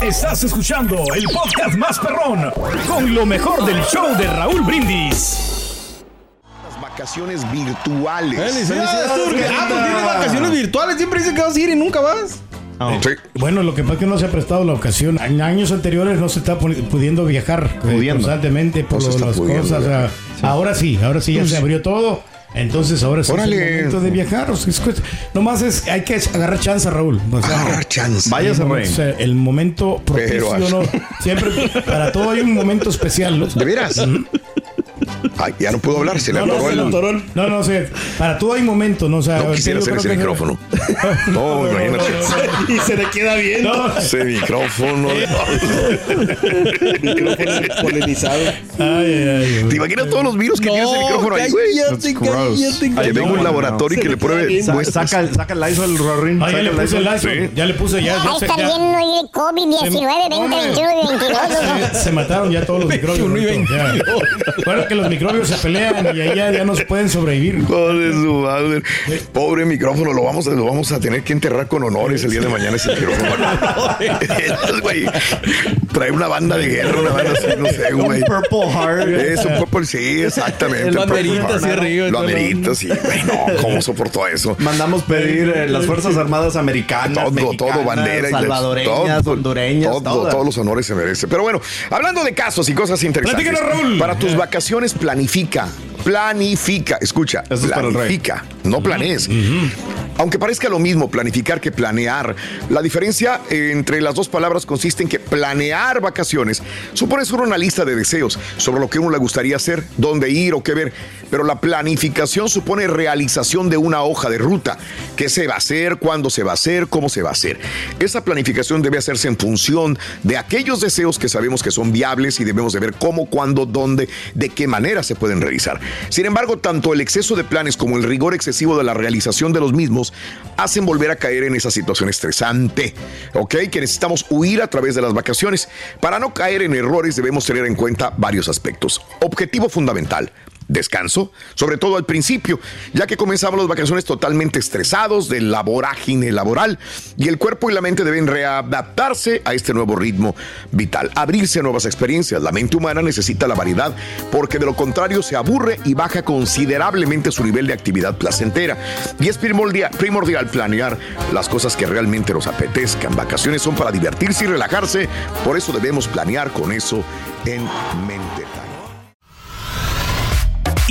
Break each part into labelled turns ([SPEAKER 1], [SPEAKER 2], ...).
[SPEAKER 1] Estás escuchando el podcast más perrón con lo mejor del show de Raúl Brindis.
[SPEAKER 2] Vacaciones virtuales.
[SPEAKER 3] Ah, pues tienes vacaciones virtuales. Siempre dice que vas a ir y nunca vas.
[SPEAKER 2] Sí.
[SPEAKER 4] Bueno, lo que pasa es que no se ha prestado la ocasión. En años anteriores no se está pudiendo viajar eh,
[SPEAKER 3] Pudiendo.
[SPEAKER 4] constantemente por
[SPEAKER 2] No
[SPEAKER 4] las
[SPEAKER 2] pudiendo,
[SPEAKER 4] cosas. o sea, Ahora sí, ahora sí ya se abrió todo. Entonces ahora
[SPEAKER 2] Órale.
[SPEAKER 4] es el momento de viajar. O sea, nomás es, hay que agarrar chance, Raúl. O sea,
[SPEAKER 2] Agarrar chance.
[SPEAKER 3] Váyase,
[SPEAKER 4] el,
[SPEAKER 3] rey.
[SPEAKER 4] momento- o sea, el momento propicio,
[SPEAKER 2] Pero-
[SPEAKER 4] ¿no? Siempre, para todo hay un momento especial. ¿no?
[SPEAKER 2] ¿De veras? Ay, ya no pudo hablar, se le
[SPEAKER 4] No, no,
[SPEAKER 2] atoró
[SPEAKER 4] le
[SPEAKER 2] el...
[SPEAKER 4] el- no, no, sea, para todo hay momento, ¿no? O sea,
[SPEAKER 2] No quisiera hacer ese
[SPEAKER 4] que-
[SPEAKER 2] micrófono. No, imagínate.
[SPEAKER 3] Y se le queda bien.
[SPEAKER 4] No,
[SPEAKER 2] Ese micrófono.
[SPEAKER 3] polinizado.
[SPEAKER 4] ay, ay, ay,
[SPEAKER 2] ¿Te imaginas todos los virus que tiene ese micrófono ahí, güey? Que venga un laboratorio y que le pruebe.
[SPEAKER 3] Saca, saca el Lysol, Rorín.
[SPEAKER 4] Ah, ya le
[SPEAKER 3] el
[SPEAKER 4] puse el
[SPEAKER 3] Lysol.
[SPEAKER 4] Ya le puse ya. ya
[SPEAKER 5] Va a
[SPEAKER 4] se-
[SPEAKER 5] estar
[SPEAKER 4] ya-
[SPEAKER 5] lleno ahí de COVID-19, 20, 21 y 22. ¿no?
[SPEAKER 4] se, mataron ya todos los microbios.
[SPEAKER 3] 21 y
[SPEAKER 4] Roberto, ya. Recuerda que los se pelean y ahí ya, ya no se pueden sobrevivir.
[SPEAKER 2] Joder, su madre. Pobre micrófono, lo vamos, a, lo vamos a tener que enterrar con honores el día de mañana ese micrófono. güey. Trae una banda de guerra, una banda así, no sé,
[SPEAKER 3] Un
[SPEAKER 2] güey.
[SPEAKER 3] Purple Heart.
[SPEAKER 2] Es un purple, sí, exactamente.
[SPEAKER 3] El banderita así arriba
[SPEAKER 2] Lo amerita, sí. Güey, no, ¿cómo soportó eso?
[SPEAKER 3] Mandamos pedir eh, las Fuerzas Armadas Americanas,
[SPEAKER 2] Todo,
[SPEAKER 3] mexicanas,
[SPEAKER 2] todo, bandera. y
[SPEAKER 3] salvadoreñas,
[SPEAKER 2] todo,
[SPEAKER 3] hondureñas,
[SPEAKER 2] todo, todos los honores se merece. Pero bueno, hablando de casos y cosas interesantes.
[SPEAKER 4] Platícanos, Raúl.
[SPEAKER 2] Para tus vacaciones, planifica. Planifica. Escucha,
[SPEAKER 3] Eso es para el rey.
[SPEAKER 2] planifica. No planees. Aunque parezca lo mismo planificar que planear, la diferencia entre las dos palabras consiste en que planear vacaciones supone solo una lista de deseos sobre lo que uno le gustaría hacer, dónde ir o qué ver, pero la planificación supone realización de una hoja de ruta, qué se va a hacer, cuándo se va a hacer, cómo se va a hacer. Esa planificación debe hacerse en función de aquellos deseos que sabemos que son viables y debemos de ver cómo, cuándo, dónde, de qué manera se pueden realizar. Sin embargo, tanto el exceso de planes como el rigor excesivo de la realización de los mismos hacen volver a caer en esa situación estresante, ¿ok? Que necesitamos huir a través de las vacaciones. Para no caer en errores debemos tener en cuenta varios aspectos. Objetivo fundamental. Descanso, sobre todo al principio, ya que comenzamos las vacaciones totalmente estresados de la vorágine laboral y el cuerpo y la mente deben readaptarse a este nuevo ritmo vital, abrirse a nuevas experiencias. La mente humana necesita la variedad porque de lo contrario se aburre y baja considerablemente su nivel de actividad placentera. Y es primordial, primordial planear las cosas que realmente nos apetezcan. Vacaciones son para divertirse y relajarse, por eso debemos planear con eso en mente.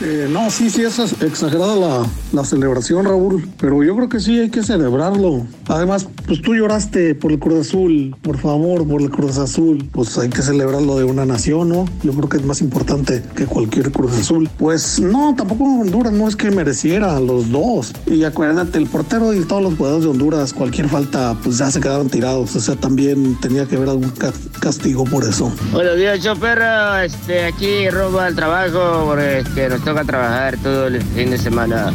[SPEAKER 6] Eh, no, sí, sí, es exagerada la, la celebración, Raúl, pero yo creo que sí hay que celebrarlo. Además, pues tú lloraste por el Cruz Azul, por favor, por el Cruz Azul, pues hay que celebrarlo de una nación, ¿no? Yo creo que es más importante que cualquier Cruz Azul. Pues no, tampoco Honduras no es que mereciera los dos. Y acuérdate, el portero y todos los jugadores de Honduras, cualquier falta, pues ya se quedaron tirados. O sea, también tenía que haber algún ca- castigo por eso.
[SPEAKER 7] Buenos días, show perro. Este, aquí rumbo al trabajo porque este, toca trabajar todo el fin de semana.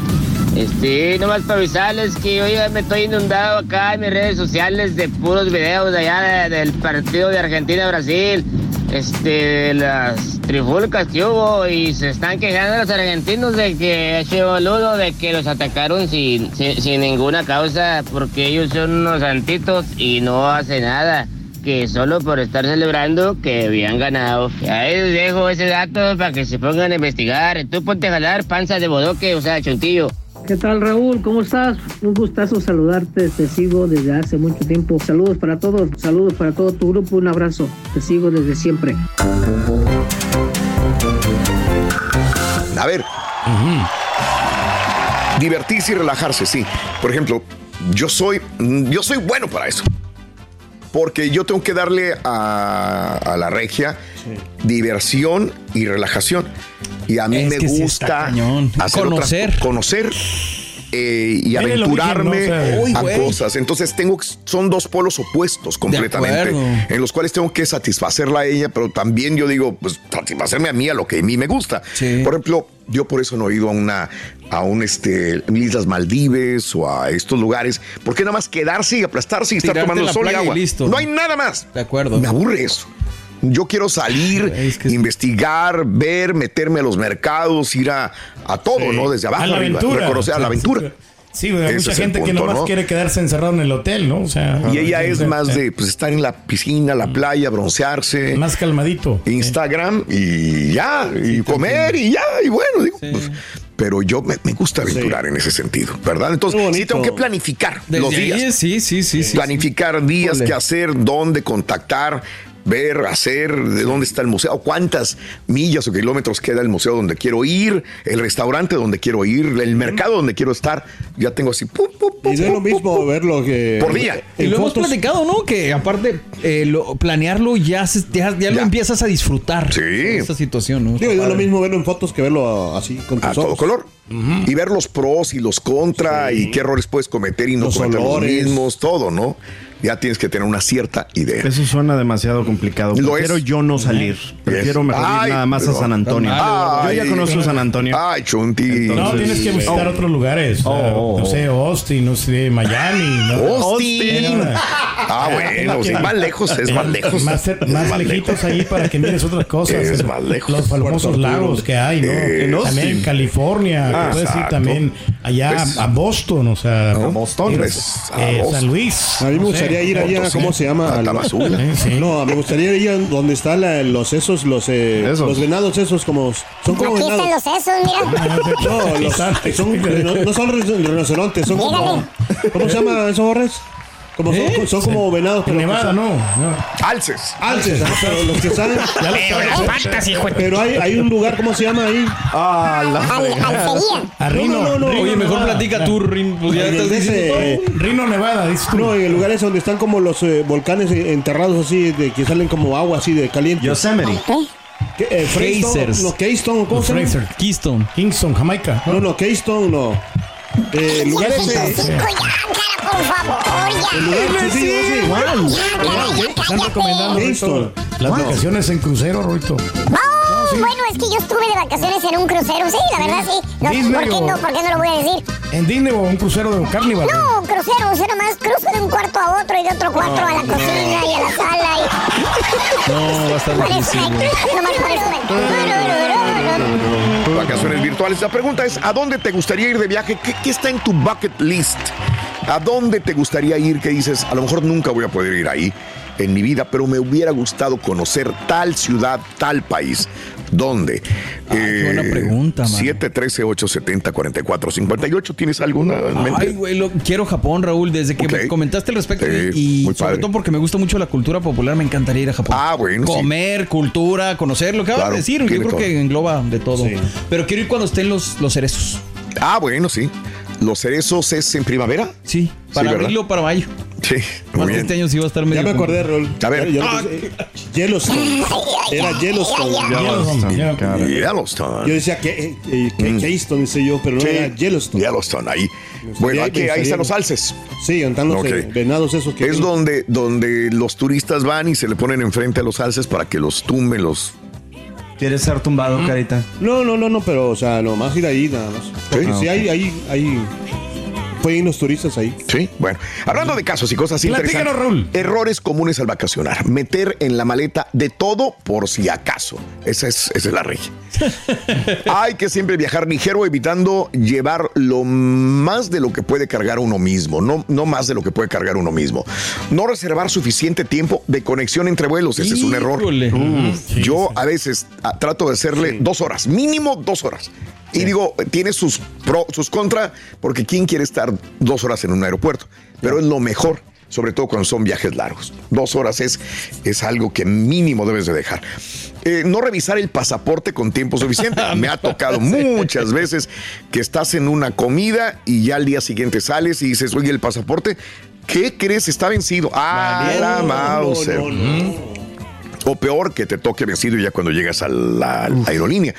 [SPEAKER 7] Este, nomás para avisarles que hoy me estoy inundado acá en mis redes sociales de puros videos de allá de- del partido de Argentina-Brasil. Este, las trifulcas que hubo y se están quejando los argentinos de que ese boludo de que los atacaron sin, sin, sin ninguna causa porque ellos son unos santitos y no hacen nada que solo por estar celebrando que habían ganado. Ahí les dejo ese dato para que se pongan a investigar. Tú ponte a jalar panza de bodoque, o sea, chuntillo.
[SPEAKER 8] ¿Qué tal Raúl? ¿Cómo estás? Un gustazo saludarte, te sigo desde hace mucho tiempo. Saludos para todos, saludos para todo tu grupo, un abrazo, te sigo desde siempre.
[SPEAKER 2] A ver. Divertirse y relajarse, sí. Por ejemplo, yo soy, yo soy bueno para eso. Porque yo tengo que darle a, a la regia diversión y relajación. Y a mí
[SPEAKER 3] Es
[SPEAKER 2] me
[SPEAKER 3] sí
[SPEAKER 2] gusta otras-
[SPEAKER 3] Conocer.
[SPEAKER 2] Eh, y aventurarme
[SPEAKER 4] origen, ¿no? O sea,
[SPEAKER 3] Uy,
[SPEAKER 2] a cosas. Entonces tengo son dos polos opuestos completamente, en los cuales tengo que satisfacerla a ella, pero también yo digo, pues satisfacerme a mí a lo que a mí me gusta.
[SPEAKER 3] Sí.
[SPEAKER 2] Por ejemplo, yo por eso no he ido a una a un este Islas Maldives o a estos lugares, porque nada más quedarse y aplastarse y estar tomando sol y agua.
[SPEAKER 3] listo.
[SPEAKER 2] No hay nada más.
[SPEAKER 3] De acuerdo.
[SPEAKER 2] Me aburre eso. Yo quiero salir,
[SPEAKER 3] Es que-
[SPEAKER 2] investigar, ver, meterme a los mercados, ir a, a todo, ¿no? Desde abajo
[SPEAKER 4] a la
[SPEAKER 2] arriba,
[SPEAKER 4] aventura.
[SPEAKER 2] reconocer a la aventura.
[SPEAKER 4] Sí, güey, hay
[SPEAKER 2] Ese
[SPEAKER 4] mucha gente que nomás
[SPEAKER 2] ¿no?
[SPEAKER 4] quiere quedarse encerrado en el hotel, ¿no? O sea,
[SPEAKER 2] Y ella es
[SPEAKER 4] sea,
[SPEAKER 2] más de pues, estar en la piscina, la playa, broncearse.
[SPEAKER 4] más calmadito.
[SPEAKER 2] Instagram y ya, y comer y ya, y bueno, digo, pues, pero yo me, me gusta aventurar en ese sentido, ¿verdad? Entonces, sí tengo que planificar
[SPEAKER 3] Desde
[SPEAKER 2] los días.
[SPEAKER 3] ahí, sí, sí, sí. sí.
[SPEAKER 2] planificar días,
[SPEAKER 3] Híjole.
[SPEAKER 2] qué hacer, dónde contactar, ver, hacer, de dónde está el museo, cuántas millas o kilómetros queda el museo donde quiero ir, el restaurante donde quiero ir, el mercado donde quiero estar. Ya tengo así, pum, pum, pum,
[SPEAKER 9] Y no es lo mismo
[SPEAKER 2] pum,
[SPEAKER 9] verlo que.
[SPEAKER 2] Por día.
[SPEAKER 3] Y lo hemos platicado, ¿no? Que aparte, eh, lo- planearlo ya, se- ya, ya lo empiezas a disfrutar.
[SPEAKER 2] Sí.
[SPEAKER 3] Esa situación, ¿no?
[SPEAKER 9] Digo, y no es lo mismo verlo en fotos que verlo así con tus
[SPEAKER 2] a todo color. Y ver los pros y los contra y qué errores puedes cometer y no
[SPEAKER 9] Los
[SPEAKER 2] cometer
[SPEAKER 9] olores.
[SPEAKER 2] los mismos, todo, ¿no? Ya tienes que tener una cierta idea.
[SPEAKER 10] Eso suena demasiado complicado.
[SPEAKER 2] Lo
[SPEAKER 10] Prefiero
[SPEAKER 2] es.
[SPEAKER 10] yo no salir. Prefiero
[SPEAKER 2] Yes.
[SPEAKER 10] mejor
[SPEAKER 2] Ay,
[SPEAKER 10] ir nada más a San Antonio.
[SPEAKER 2] Ay,
[SPEAKER 10] yo ya conozco San Antonio.
[SPEAKER 2] Ay, Chunti.
[SPEAKER 4] No, tienes que visitar
[SPEAKER 10] Oh.
[SPEAKER 4] otros lugares.
[SPEAKER 10] Oh, oh,
[SPEAKER 4] no sé, Austin, no sé, Miami. ¿no?
[SPEAKER 2] Austin. Ah, bueno, sí, más lejos es más lejos.
[SPEAKER 4] Más, lejitos
[SPEAKER 2] lejos.
[SPEAKER 4] ahí para que mires otras cosas.
[SPEAKER 2] Es más lejos.
[SPEAKER 4] Los famosos lagos que hay, ¿no?
[SPEAKER 2] En
[SPEAKER 4] también en. California.
[SPEAKER 2] Ah,
[SPEAKER 4] puedes ir también allá
[SPEAKER 2] Pues-
[SPEAKER 4] a Boston, o sea.
[SPEAKER 2] A Boston,
[SPEAKER 4] ir a-
[SPEAKER 2] pues,
[SPEAKER 4] eh,
[SPEAKER 2] Boston.
[SPEAKER 4] San Luis.
[SPEAKER 9] A mí me
[SPEAKER 4] no
[SPEAKER 9] gustaría ir allá, ¿cómo se llama?
[SPEAKER 2] a
[SPEAKER 9] Al-
[SPEAKER 2] Tamazula.
[SPEAKER 4] Sí, sí.
[SPEAKER 9] No, me gustaría ir a donde están la- los esos, los, eh,
[SPEAKER 10] Esos.
[SPEAKER 9] los venados esos, como. Son como
[SPEAKER 5] Aquí están
[SPEAKER 9] venados.
[SPEAKER 5] los sesos, mira.
[SPEAKER 9] No, los- son, no, no son rino- rinocerontes, son como. ¿Cómo se llama esos borres? Como son, son como venados,
[SPEAKER 4] En
[SPEAKER 9] pero.
[SPEAKER 4] Nevada, no. no.
[SPEAKER 2] Alces.
[SPEAKER 9] Alces, pero los que salen. Pero hay, hay un lugar, ¿cómo se llama ahí?
[SPEAKER 10] Ah, la
[SPEAKER 5] Al, alcería.
[SPEAKER 4] A Rino.
[SPEAKER 9] no, no,
[SPEAKER 4] Rino,
[SPEAKER 3] Oye, mejor
[SPEAKER 4] Nevada.
[SPEAKER 3] platica tú, Rin. Pues ya estás
[SPEAKER 9] ese, eh,
[SPEAKER 4] Rino, Nevada, dices tú.
[SPEAKER 9] No, en el lugar ese donde están como los eh, volcanes eh, enterrados así, de que salen como agua así de caliente.
[SPEAKER 10] Yosemite.
[SPEAKER 9] ¿Qué? Eh, Freystone,
[SPEAKER 3] Geysers.
[SPEAKER 9] No, Keystone, ¿cómo
[SPEAKER 4] Los
[SPEAKER 9] se llama?
[SPEAKER 4] Fraser.
[SPEAKER 3] Keystone.
[SPEAKER 4] Kingston, Jamaica.
[SPEAKER 9] No, no, Keystone, no. Eh, el lugar ese.
[SPEAKER 5] Chico, ya, cara, por favor, ya.
[SPEAKER 9] El lugar, sí, sí, sí, igual.
[SPEAKER 5] Ya, cara, ya,
[SPEAKER 4] Están recomendando. Rito, las vacaciones en crucero, Rito.
[SPEAKER 5] Oh, bueno, es que yo estuve de vacaciones en un crucero. Sí, la verdad, sí. No,
[SPEAKER 4] Disney
[SPEAKER 5] ¿por, qué
[SPEAKER 4] o-
[SPEAKER 5] no, ¿Por qué no lo voy a decir?
[SPEAKER 4] En Disney o un crucero de Carnival.
[SPEAKER 5] No, un crucero, un crucero más. Cruzo de un cuarto a otro y de otro cuarto a la cocina y a la sala. Y...
[SPEAKER 3] No, va a estar güey.
[SPEAKER 5] Nomás por eso
[SPEAKER 2] Vacaciones virtuales. La pregunta es, ¿a dónde te gustaría ir de viaje? ¿Qué, está en tu bucket list? ¿A dónde te gustaría ir que dices, a lo mejor nunca voy a poder ir ahí en mi vida, pero me hubiera gustado conocer tal ciudad, tal país? ¿Dónde?
[SPEAKER 3] Ah, qué buena pregunta, mano.
[SPEAKER 2] 713-870-4458. ¿Tienes alguna en mente?
[SPEAKER 3] Ay, güey, lo- quiero Japón, Raúl, desde que me comentaste al respecto
[SPEAKER 2] Sí,
[SPEAKER 3] y
[SPEAKER 2] muy
[SPEAKER 3] sobre
[SPEAKER 2] padre.
[SPEAKER 3] todo porque me gusta mucho la cultura popular, me encantaría ir a Japón.
[SPEAKER 2] Ah, bueno, sí.
[SPEAKER 3] Comer, cultura, conocer, lo que acabas
[SPEAKER 2] Claro,
[SPEAKER 3] de decir, yo creo
[SPEAKER 2] todo.
[SPEAKER 3] que engloba de todo.
[SPEAKER 9] Sí.
[SPEAKER 3] Pero quiero ir cuando estén los, los cerezos.
[SPEAKER 2] Ah, bueno, sí. ¿Los cerezos es en primavera?
[SPEAKER 3] Sí, para abril o para mayo.
[SPEAKER 2] Sí,
[SPEAKER 3] Más este año sí va a estar medio.
[SPEAKER 9] Ya me acordé, Rol.
[SPEAKER 2] A ver.
[SPEAKER 9] Yellowstone. Era Yellowstone.
[SPEAKER 4] Yellowstone.
[SPEAKER 2] Yellowstone.
[SPEAKER 9] Yo decía que, eh, que Keystone, dice yo, pero no
[SPEAKER 2] Sí,
[SPEAKER 9] era Yellowstone.
[SPEAKER 2] Yellowstone, ahí. Bueno, que- ahí están los alces.
[SPEAKER 9] Sí, están los venados esos que
[SPEAKER 2] Es donde, donde los turistas van y se le ponen enfrente a los alces para que los tumben, los...
[SPEAKER 10] ¿Quieres ser tumbado, carita?
[SPEAKER 9] No, no, no, no, pero, o sea, nomás ir ahí nada más. Porque
[SPEAKER 2] Sí.
[SPEAKER 9] sí, hay, hay, hay. Pueden ir los turistas ahí.
[SPEAKER 2] Sí, bueno. Hablando de casos y cosas
[SPEAKER 4] Platícanos,
[SPEAKER 2] interesantes.
[SPEAKER 4] Raúl.
[SPEAKER 2] Errores comunes al vacacionar. Meter en la maleta de todo por si acaso. Esa es, esa es la regla. Hay que siempre viajar ligero, evitando llevar lo más de lo que puede cargar uno mismo, no, no más de lo que puede cargar uno mismo. No reservar suficiente tiempo de conexión entre vuelos, ese es un error.
[SPEAKER 3] Híjole.
[SPEAKER 2] Yo a veces ah, trato de hacerle dos horas, mínimo dos horas. Y digo, tiene sus pro, sus contra, porque ¿quién quiere estar dos horas en un aeropuerto? Pero es lo mejor, sobre todo cuando son viajes largos. Dos horas es, es algo que mínimo debes de dejar. Eh, no revisar el pasaporte con tiempo suficiente. Me ha tocado muchas veces que estás en una comida y ya al día siguiente sales y dices, oye, el pasaporte, ¿Qué crees? Está vencido. Ah, la
[SPEAKER 9] no,
[SPEAKER 2] Mauser.
[SPEAKER 9] no, no.
[SPEAKER 2] O peor, que te toque vencido ya cuando llegas a la aerolínea.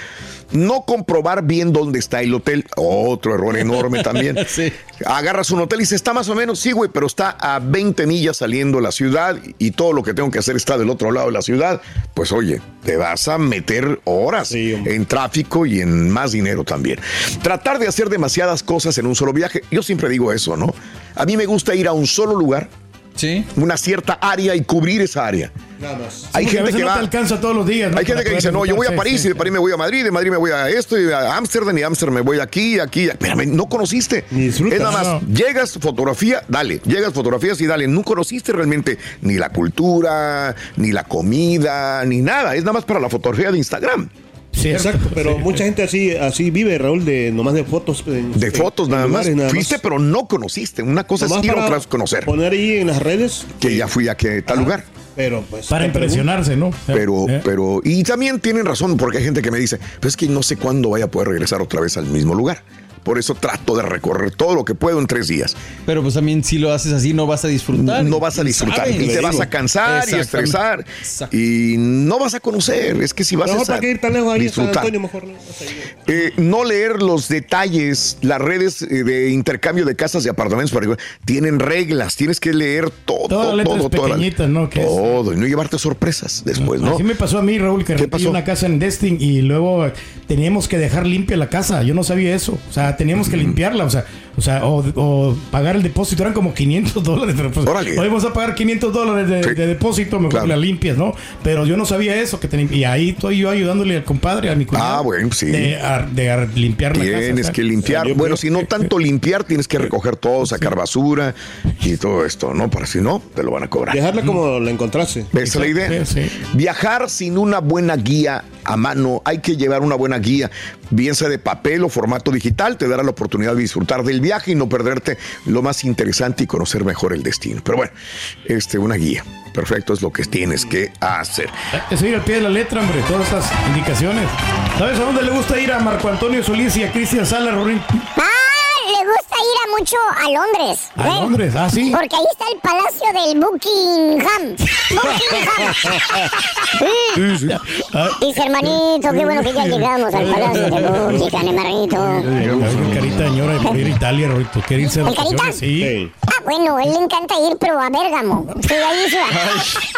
[SPEAKER 2] No comprobar bien dónde está el hotel. Otro error enorme también. Agarras un hotel y dices, está más o menos, sí, güey, pero está a 20 millas saliendo de la ciudad y todo lo que tengo que hacer está del otro lado de la ciudad. Pues oye, te vas a meter horas en tráfico y en más dinero también. Tratar de hacer demasiadas cosas en un solo viaje. Yo siempre digo eso, ¿no? A mí me gusta ir a un solo lugar. Una cierta área y cubrir esa área.
[SPEAKER 9] Nada más.
[SPEAKER 2] Hay gente
[SPEAKER 4] veces
[SPEAKER 2] que
[SPEAKER 4] no
[SPEAKER 2] va.
[SPEAKER 4] te alcanza todos los días. ¿no?
[SPEAKER 2] Hay gente
[SPEAKER 4] Para
[SPEAKER 2] que dice, no, yo voy a. París
[SPEAKER 4] Sí,
[SPEAKER 2] y de París me voy a Madrid, de Madrid me voy a esto y a Ámsterdam y de Ámsterdam me voy aquí, aquí. Espérame, no conociste. Es nada más,
[SPEAKER 4] No.
[SPEAKER 2] llegas, fotografía, dale. Llegas, fotografías y dale. No conociste realmente ni la cultura, ni la comida, ni nada. Es nada más para la fotografía de Instagram.
[SPEAKER 9] Exacto, pero mucha gente así así vive, Raúl, de nomás de fotos. en-
[SPEAKER 2] De fotos
[SPEAKER 9] en
[SPEAKER 2] nada más.
[SPEAKER 9] lugares, nada
[SPEAKER 2] Fuiste, pero no conociste. Una cosa
[SPEAKER 9] Nomás
[SPEAKER 2] es ir, otra es conocer.
[SPEAKER 9] Poner ahí en las redes.
[SPEAKER 2] Que ya fui a que tal lugar.
[SPEAKER 9] Pero pues.
[SPEAKER 4] Para impresionarse, ¿no?
[SPEAKER 2] Pero,
[SPEAKER 4] Eh.
[SPEAKER 2] pero, y también tienen razón, porque hay gente que me dice, pero es que no sé cuándo vaya a poder regresar otra vez al mismo lugar. Por eso trato de recorrer todo lo que puedo en tres días.
[SPEAKER 3] Pero pues también si lo haces así no vas a disfrutar.
[SPEAKER 2] No vas a disfrutar y te vas a cansar y estresar y no vas a conocer. Es que si vas
[SPEAKER 9] Mejor
[SPEAKER 2] a
[SPEAKER 9] para qué ir tan lejos
[SPEAKER 2] disfrutar.
[SPEAKER 9] Antonio, mejor. ¿no?
[SPEAKER 2] Eh, no leer los detalles, las redes eh, de intercambio de casas y apartamentos por ejemplo, tienen reglas, tienes que leer todo, todo,
[SPEAKER 4] es-
[SPEAKER 2] todo y no llevarte sorpresas después, ¿no?
[SPEAKER 4] Así me pasó a mí, Raúl, que renté una casa en Destin y luego teníamos que dejar limpia la casa. Yo no sabía eso. O sea, teníamos que limpiarla. O sea, o, sea o, o pagar el depósito. Eran como 500 dólares. Pues,
[SPEAKER 2] Órale.
[SPEAKER 4] hoy vamos a pagar 500 dólares de,
[SPEAKER 2] Sí.
[SPEAKER 4] de depósito. Mejor
[SPEAKER 2] Claro.
[SPEAKER 4] la limpias, ¿no? Pero yo no sabía eso. que tenía- Y ahí estoy yo ayudándole al compadre, a mi cuñado.
[SPEAKER 2] Ah, bueno, sí.
[SPEAKER 4] De, a- de a- limpiar la casa.
[SPEAKER 2] Tienes que limpiar. Bueno, si no tanto limpiar, tienes que recoger todo, sacar basura y todo esto, ¿no? Para si no, te lo van a cobrar.
[SPEAKER 9] Dejarla como la encontraste.
[SPEAKER 2] Esa es la idea.
[SPEAKER 4] Sí, sí.
[SPEAKER 2] Viajar sin una buena guía a mano. Hay que llevar una buena guía, bien sea de papel o formato digital. Te dará la oportunidad de disfrutar del viaje y no perderte lo más interesante y conocer mejor el destino. Pero bueno, este, una guía. Perfecto, es lo que tienes que hacer.
[SPEAKER 4] Es ir al pie de la letra, hombre, todas estas indicaciones. ¿Sabes a dónde le gusta ir a Marco Antonio Solís y a Cristian Sala, Rorín?
[SPEAKER 5] Ah, le gusta ir a mucho a Londres.
[SPEAKER 4] A
[SPEAKER 5] ¿eh?
[SPEAKER 4] Londres, ah, sí.
[SPEAKER 5] Porque ahí está el palacio del Buckingham. Buckingham.
[SPEAKER 4] Sí, sí. Ah,
[SPEAKER 5] Dice, hermanito, qué bueno que ya llegamos al palacio de Buckingham, hermanito.
[SPEAKER 4] el carita de señora de por ir a Italia, Rorito. ¿Quiere irse de
[SPEAKER 5] ¿El Carita?
[SPEAKER 4] Sí.
[SPEAKER 5] Ah, bueno, él le encanta ir, pero a Bérgamo. Sí, ahí se va.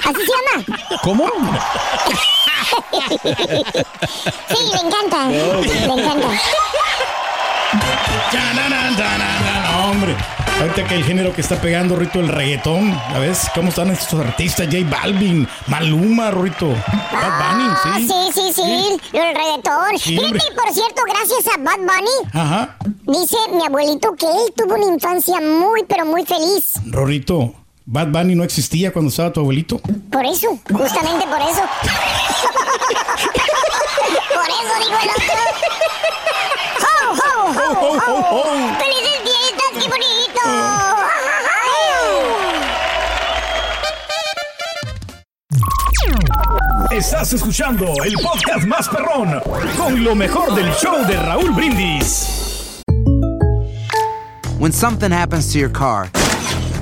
[SPEAKER 5] ¿Así se llama?
[SPEAKER 3] ¿Cómo?
[SPEAKER 5] Sí, le encanta. Le encanta.
[SPEAKER 4] No, hombre. Ahorita que el género que está pegando, Rito, el reggaetón. ¿Ya ves cómo están estos artistas? J Balvin, Maluma, Rito. Bad Bunny,
[SPEAKER 5] Ah,
[SPEAKER 4] sí.
[SPEAKER 5] sí, sí, sí, el reggaetón.
[SPEAKER 4] Sí,
[SPEAKER 5] Fíjate, por cierto, gracias a Bad Bunny,
[SPEAKER 4] Ajá.
[SPEAKER 5] dice mi abuelito que él tuvo una infancia muy, pero muy feliz.
[SPEAKER 4] Rorrito, Bad Bunny no existía cuando estaba tu abuelito.
[SPEAKER 5] Por eso, justamente por eso. por eso digo el otro. ¡Ho, ho, ho, ho! ¡Felices qué bonito!
[SPEAKER 1] Estás escuchando el podcast más perrón con lo mejor del show de Raúl Brindis.
[SPEAKER 11] When something happens to your car,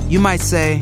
[SPEAKER 11] you might say,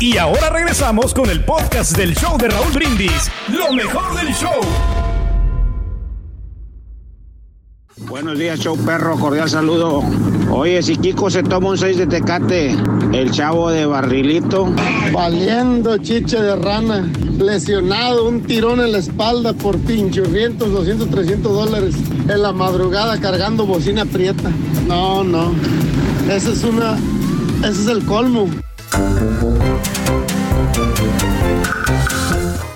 [SPEAKER 1] Y ahora regresamos con el podcast del show de Raúl Brindis, lo mejor del show.
[SPEAKER 12] Buenos días, show perro, cordial saludo. Oye, si Kiko se toma un 6 de tecate, el chavo de barrilito.
[SPEAKER 13] Valiendo chiche de rana, lesionado, un tirón en la espalda por pinchurrientos, 200, 300 dólares en la madrugada cargando bocina prieta. No, no, ese es una, ese es el colmo.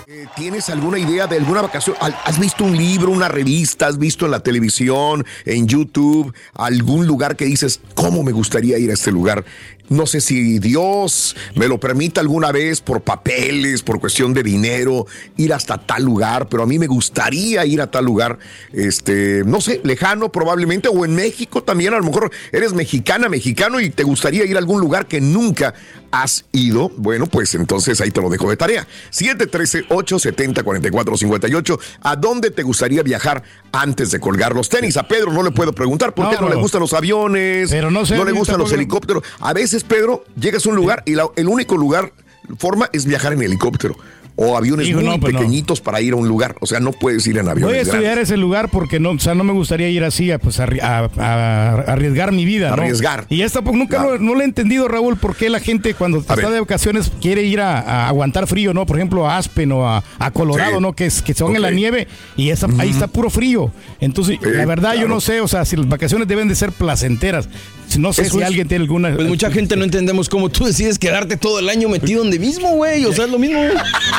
[SPEAKER 2] Eh, ¿Tienes alguna idea de alguna vacación? ¿Has visto un libro, una revista? ¿Has visto en la televisión, en YouTube, algún lugar que dices, ¿cómo me gustaría ir a este lugar? No sé si Dios me lo permita alguna vez por papeles, por cuestión de dinero, ir hasta tal lugar, pero a mí me gustaría ir a tal lugar, este, no sé, lejano probablemente, o en México también, a lo mejor eres mexicana, mexicano y te gustaría ir a algún lugar que nunca has ido. Bueno, pues entonces ahí te lo dejo de tarea. 713-870-4458. ¿A dónde te gustaría viajar antes de colgar los tenis? A Pedro no le puedo preguntar porque
[SPEAKER 4] No,
[SPEAKER 2] no, le
[SPEAKER 4] no.
[SPEAKER 2] gustan los aviones,
[SPEAKER 4] Pero no sé,
[SPEAKER 2] le
[SPEAKER 4] a mí
[SPEAKER 2] gustan los helicópteros. A veces, Pedro, llegas a un lugar y la- el único lugar, forma es viajar en helicóptero. O aviones
[SPEAKER 4] Hijo,
[SPEAKER 2] muy
[SPEAKER 4] no, pues no.
[SPEAKER 2] pequeñitos para ir a un lugar. O sea, no puedes ir en aviones.
[SPEAKER 4] Voy a estudiar
[SPEAKER 2] grandes.
[SPEAKER 4] ese lugar porque no, o sea, no me gustaría ir así a, pues, a, a- a arriesgar mi vida. ¿no?
[SPEAKER 2] Arriesgar.
[SPEAKER 4] Y esta pues, nunca lo- no, le he entendido, Raúl, por qué la gente cuando está de vacaciones quiere ir a, aguantar frío, ¿no? Por ejemplo, a Aspen o a, a Colorado,
[SPEAKER 2] Sí.
[SPEAKER 4] ¿no? Que, que son en la nieve y esa- ahí está puro frío. Entonces, la verdad, yo no sé, o sea, si las vacaciones deben de ser placenteras. No sé
[SPEAKER 3] Eso
[SPEAKER 4] si
[SPEAKER 3] es.
[SPEAKER 4] alguien tiene alguna.
[SPEAKER 3] Pues mucha gente no entendemos cómo tú decides quedarte todo el año metido donde mismo, güey. O sea, es lo mismo.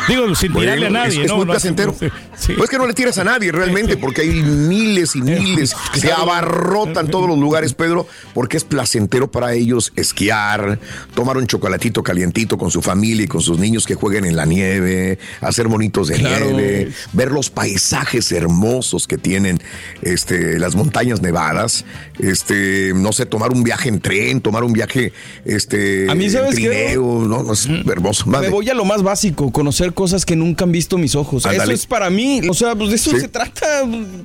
[SPEAKER 4] Digo, sin
[SPEAKER 2] Bueno,
[SPEAKER 4] tirarle a nadie,
[SPEAKER 2] es, es
[SPEAKER 4] ¿no?
[SPEAKER 2] muy placentero.
[SPEAKER 4] sí.
[SPEAKER 2] No es que no le tiras a nadie realmente, porque hay miles y miles, se abarrotan todos los lugares, Pedro, porque es placentero para ellos esquiar, tomar un chocolatito calientito con su familia y con sus niños que jueguen en la nieve, hacer monitos de
[SPEAKER 3] Claro.
[SPEAKER 2] nieve, ver los paisajes hermosos que tienen este, las montañas nevadas, este, no sé, tomar un viaje en tren, tomar un viaje este,
[SPEAKER 3] A mí, ¿sabes
[SPEAKER 2] en
[SPEAKER 3] qué?
[SPEAKER 2] trineo, ¿no? No, Es hermoso.
[SPEAKER 3] Me voy a lo más básico, conocer cosas que nunca han visto mis ojos. Eso es para mí. O sea, pues de eso
[SPEAKER 2] Sí.
[SPEAKER 3] se trata.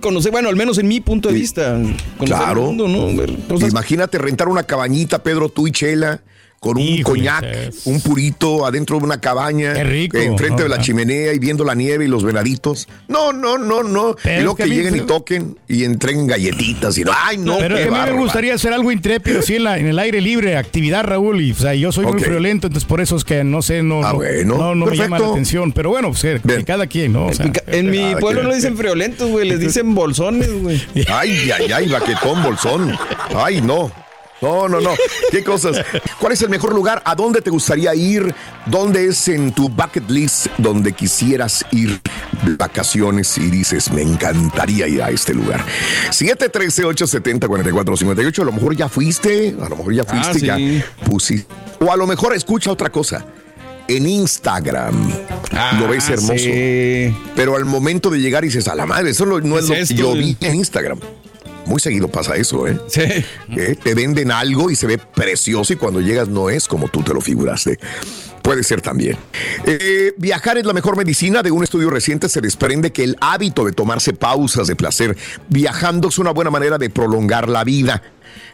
[SPEAKER 3] Conocer, bueno, al menos en mi punto de vista. Conocer
[SPEAKER 2] Claro.
[SPEAKER 3] el mundo, ¿no?
[SPEAKER 2] Imagínate rentar una cabañita, Pedro, tú y Chela, con un
[SPEAKER 4] Híjole,
[SPEAKER 2] coñac,
[SPEAKER 4] es-
[SPEAKER 2] un purito adentro de una cabaña,
[SPEAKER 4] Qué rico.
[SPEAKER 2] enfrente de la chimenea y viendo la nieve y los venaditos. No, no, no, no.
[SPEAKER 4] Pero
[SPEAKER 2] y luego
[SPEAKER 4] es que
[SPEAKER 2] que,
[SPEAKER 4] a mí
[SPEAKER 2] lleguen y toquen y entreguen galletitas y no, ay, no,
[SPEAKER 4] Pero
[SPEAKER 2] qué
[SPEAKER 4] es que a mí me gustaría hacer algo intrépido, sí, en, la- en el aire libre, actividad, Raúl. Y o sea, yo soy muy friolento, entonces por eso es que no sé, no,
[SPEAKER 2] Ah,
[SPEAKER 4] no,
[SPEAKER 2] bueno,
[SPEAKER 4] no, no me llama la atención. Pero bueno, pues que,
[SPEAKER 2] Bien.
[SPEAKER 4] que cada quien, ¿no? O sea,
[SPEAKER 3] En mi pueblo
[SPEAKER 2] quien.
[SPEAKER 3] no dicen friolentos, güey. Les dicen bolsones, güey.
[SPEAKER 2] Ay, ay, ay, baquetón, bolsón. Ay, no. No, no, no. ¿Qué cosas? ¿Cuál es el mejor lugar? ¿A dónde te gustaría ir? ¿Dónde es en tu bucket list donde quisieras ir de vacaciones y dices, me encantaría ir a este lugar? 713-870-4458. A lo mejor ya fuiste, a lo mejor ya fuiste,
[SPEAKER 3] Ah, sí.
[SPEAKER 2] ya pusiste. O a lo mejor escucha otra cosa. En Instagram lo ves
[SPEAKER 3] Ah,
[SPEAKER 2] hermoso.
[SPEAKER 3] sí.
[SPEAKER 2] Pero al momento de llegar dices, a la madre, eso no es,
[SPEAKER 3] Es
[SPEAKER 2] lo que yo vi en Instagram. Muy seguido pasa eso, ¿eh?
[SPEAKER 3] Sí.
[SPEAKER 2] ¿Eh? Te venden algo y se ve precioso y cuando llegas no es como tú te lo figuraste. Puede ser también. Eh, viajar es la mejor medicina. De un estudio reciente se desprende que el hábito de tomarse pausas de placer viajando es una buena manera de prolongar la vida.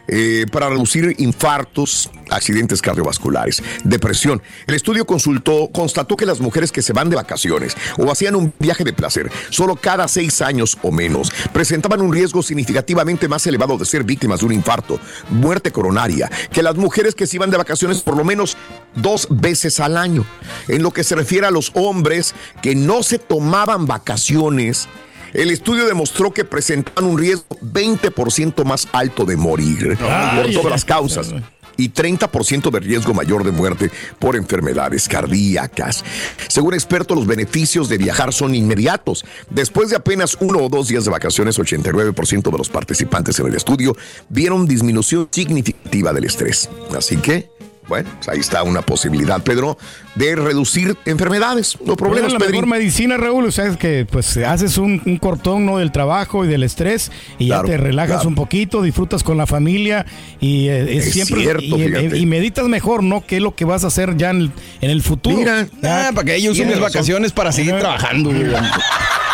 [SPEAKER 2] Eh, para reducir infartos, accidentes cardiovasculares, depresión. El estudio consultó, constató que las mujeres que se van de vacaciones o hacían un viaje de placer solo cada seis años o menos presentaban un riesgo significativamente más elevado de ser víctimas de un infarto, muerte coronaria, que las mujeres que se iban de vacaciones por lo menos dos veces al año. En lo que se refiere a los hombres que no se tomaban vacaciones, el estudio demostró que presentaban un riesgo 20% más alto de morir
[SPEAKER 4] Ay,
[SPEAKER 2] por todas las causas y 30% de riesgo mayor de muerte por enfermedades cardíacas. Según expertos, los beneficios de viajar son inmediatos. Después de apenas uno o dos días de vacaciones, 89% de los participantes en el estudio vieron disminución significativa del estrés. Así que, bueno, pues ahí está una posibilidad, Pedro, de reducir enfermedades. No problemas,
[SPEAKER 4] la mejor medicina, Raúl, o sea, es que pues haces un, un cortón ¿no? del trabajo y del estrés y
[SPEAKER 2] Claro,
[SPEAKER 4] ya te relajas
[SPEAKER 2] claro.
[SPEAKER 4] un poquito, disfrutas con la familia y eh, es
[SPEAKER 2] Es
[SPEAKER 4] siempre
[SPEAKER 2] cierto,
[SPEAKER 4] y, meditas mejor, ¿no? ¿Qué es lo que vas a hacer ya en el, en el futuro?
[SPEAKER 2] Mira.
[SPEAKER 3] Ah, para que ellos usen mis vacaciones para seguir trabajando.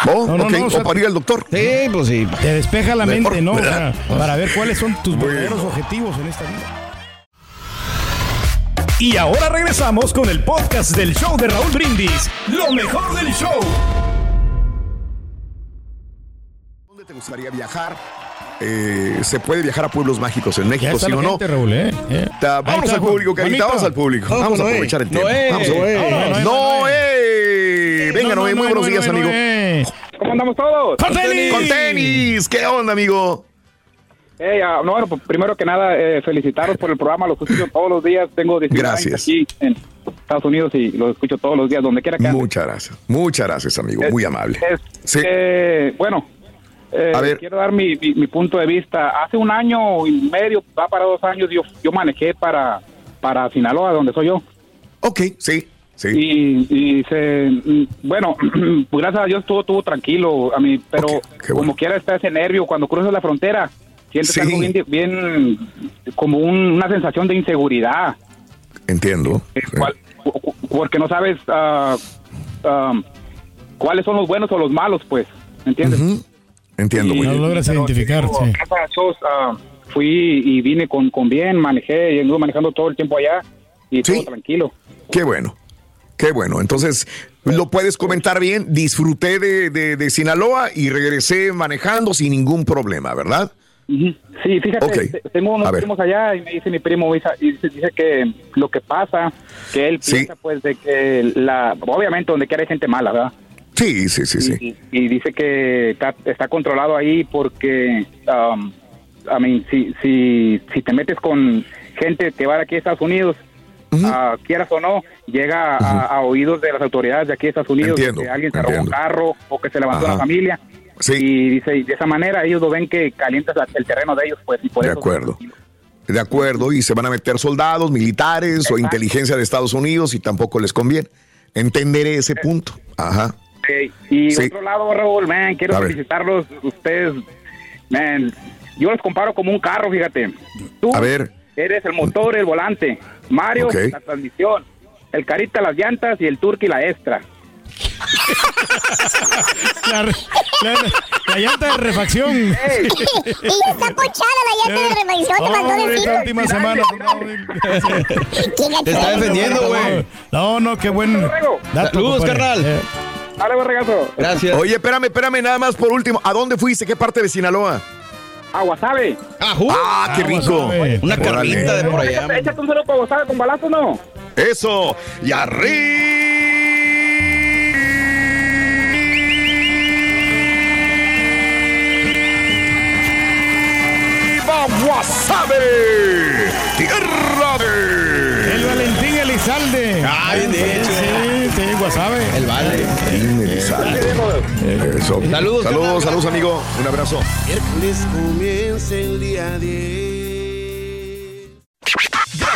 [SPEAKER 2] Oh,
[SPEAKER 4] No, no,
[SPEAKER 2] ok,
[SPEAKER 4] no, o sea,
[SPEAKER 2] o para ir al doctor.
[SPEAKER 3] Sí, pues sí.
[SPEAKER 4] Te despeja la
[SPEAKER 2] Mejor,
[SPEAKER 4] mente, ¿no? O sea,
[SPEAKER 2] ¿verdad?
[SPEAKER 4] para ver cuáles son tus verdaderos objetivos en esta vida.
[SPEAKER 1] Y ahora regresamos con el podcast del show de Raúl Brindis. Lo mejor del show.
[SPEAKER 2] ¿Dónde te gustaría viajar? eh, se puede viajar a pueblos mágicos en México,
[SPEAKER 4] está
[SPEAKER 2] ¿sí
[SPEAKER 4] la
[SPEAKER 2] o no?
[SPEAKER 4] gente, Raúl, ¿eh? Eh.
[SPEAKER 2] Ta- Vamos
[SPEAKER 4] está,
[SPEAKER 2] al público, Carita, vamos al público.
[SPEAKER 4] Vamos
[SPEAKER 2] Vamos a aprovechar el tiempo.
[SPEAKER 4] Noé.
[SPEAKER 2] Vamos a ver.
[SPEAKER 4] Noé.
[SPEAKER 2] Noé. Venga,
[SPEAKER 4] No,
[SPEAKER 2] Noé,
[SPEAKER 4] no,
[SPEAKER 2] muy
[SPEAKER 4] no,
[SPEAKER 2] buenos
[SPEAKER 4] no,
[SPEAKER 2] días,
[SPEAKER 4] no,
[SPEAKER 2] amigo.
[SPEAKER 14] ¿Cómo andamos todos?
[SPEAKER 4] ¡Con tenis!
[SPEAKER 2] Con tenis. ¿Qué onda, amigo?
[SPEAKER 14] Hey, ah, no, bueno, pues, primero que nada, eh, felicitaros por el programa, los escucho todos los días, tengo 19 años
[SPEAKER 2] Gracias.
[SPEAKER 14] aquí en Estados Unidos y los escucho todos los días, donde quiera que.
[SPEAKER 2] Muchas gracias. Muchas gracias, amigo. Muy amable.
[SPEAKER 14] Es-
[SPEAKER 2] Sí.
[SPEAKER 14] eh, bueno, eh,
[SPEAKER 2] A ver.
[SPEAKER 14] quiero dar mi, mi- mi punto de vista. Hace un año y medio, va para dos años, yo, yo manejé para, para Sinaloa, donde soy yo.
[SPEAKER 2] Ok, sí, sí.
[SPEAKER 14] Y, y se, bueno, pues gracias a Dios estuvo, estuvo tranquilo a mí, pero como quiera está ese nervio cuando cruzas la frontera, sientes
[SPEAKER 2] Sí.
[SPEAKER 14] algo bien, bien como un- una sensación de inseguridad,
[SPEAKER 2] Entiendo.
[SPEAKER 14] cual- porque no sabes ah, cuáles son los buenos o los malos, pues, ¿me entiendes?
[SPEAKER 2] Entiendo,
[SPEAKER 14] Y-
[SPEAKER 2] muy
[SPEAKER 4] No logras identificar, sí.
[SPEAKER 14] Ah, fui y vine con, con bien, manejé y anduve manejando todo el tiempo allá y todo tranquilo.
[SPEAKER 2] Qué bueno. Qué bueno. Entonces, lo puedes comentar bien. Disfruté de, de- de Sinaloa y regresé manejando sin ningún problema, ¿verdad?
[SPEAKER 14] Sí, fíjate,
[SPEAKER 2] Ok.
[SPEAKER 14] te- tengo unos primos allá y me dice mi primo, y dice, que lo que pasa, que él
[SPEAKER 2] Sí.
[SPEAKER 14] piensa pues de que la, obviamente donde quiera hay gente mala, ¿verdad?
[SPEAKER 2] Sí, sí, sí, sí.
[SPEAKER 14] Y, y dice que está, está controlado ahí porque, um, I mean, si, si, si te metes con gente que va de aquí a Estados Unidos, ah, quieras o no, llega a, a oídos de las autoridades de aquí de Estados Unidos,
[SPEAKER 2] Entiendo,
[SPEAKER 14] que alguien se robó un carro o que se levantó
[SPEAKER 2] Ajá.
[SPEAKER 14] una familia. Y dice, y de esa manera ellos lo ven que calientas el terreno de ellos, pues, y por
[SPEAKER 2] De
[SPEAKER 14] eso
[SPEAKER 2] acuerdo. De acuerdo. Y se van a meter soldados, militares o inteligencia de Estados Unidos y tampoco les conviene. Entenderé ese punto. Ajá.
[SPEAKER 14] Y
[SPEAKER 2] Sí.
[SPEAKER 14] otro lado, Raúl, man, quiero
[SPEAKER 2] A ver.
[SPEAKER 14] felicitarlos. Ustedes, man, yo los comparo como un carro, fíjate. Tú
[SPEAKER 2] A ver.
[SPEAKER 14] eres el motor, el volante. Mario, la transmisión. El carita, las llantas y el turqui, la extra.
[SPEAKER 4] La, re- la- la llanta de refacción.
[SPEAKER 5] Y está pochada la llanta de refacción, te mandó
[SPEAKER 4] Oh,
[SPEAKER 5] decir.
[SPEAKER 4] esta última semana.
[SPEAKER 5] Te
[SPEAKER 3] está defendiendo, güey.
[SPEAKER 4] No, no, qué buen. dato,
[SPEAKER 3] Saludos, carnal.
[SPEAKER 4] Eh,
[SPEAKER 14] Dale, buen regazo.
[SPEAKER 3] Gracias.
[SPEAKER 2] Oye, espérame, espérame, nada más por último. ¿A dónde fuiste? ¿Qué parte de Sinaloa?
[SPEAKER 14] A Guasave.
[SPEAKER 2] Ah, qué rico.
[SPEAKER 3] Una carnita de por allá.
[SPEAKER 14] Échate un saludo para Guasave con balazo, ¿no?
[SPEAKER 2] Eso. Y arriba Guasave. Tierra de...
[SPEAKER 4] El Valentín Elizalde.
[SPEAKER 3] Ah, bien dicho.
[SPEAKER 4] Sí, sí, Guasave.
[SPEAKER 3] El vale.
[SPEAKER 2] Valentín Elizalde. Eso.
[SPEAKER 3] Saludos,
[SPEAKER 2] Saludos, saludos, amigo. Un abrazo.
[SPEAKER 15] Miércoles comienza el día 10.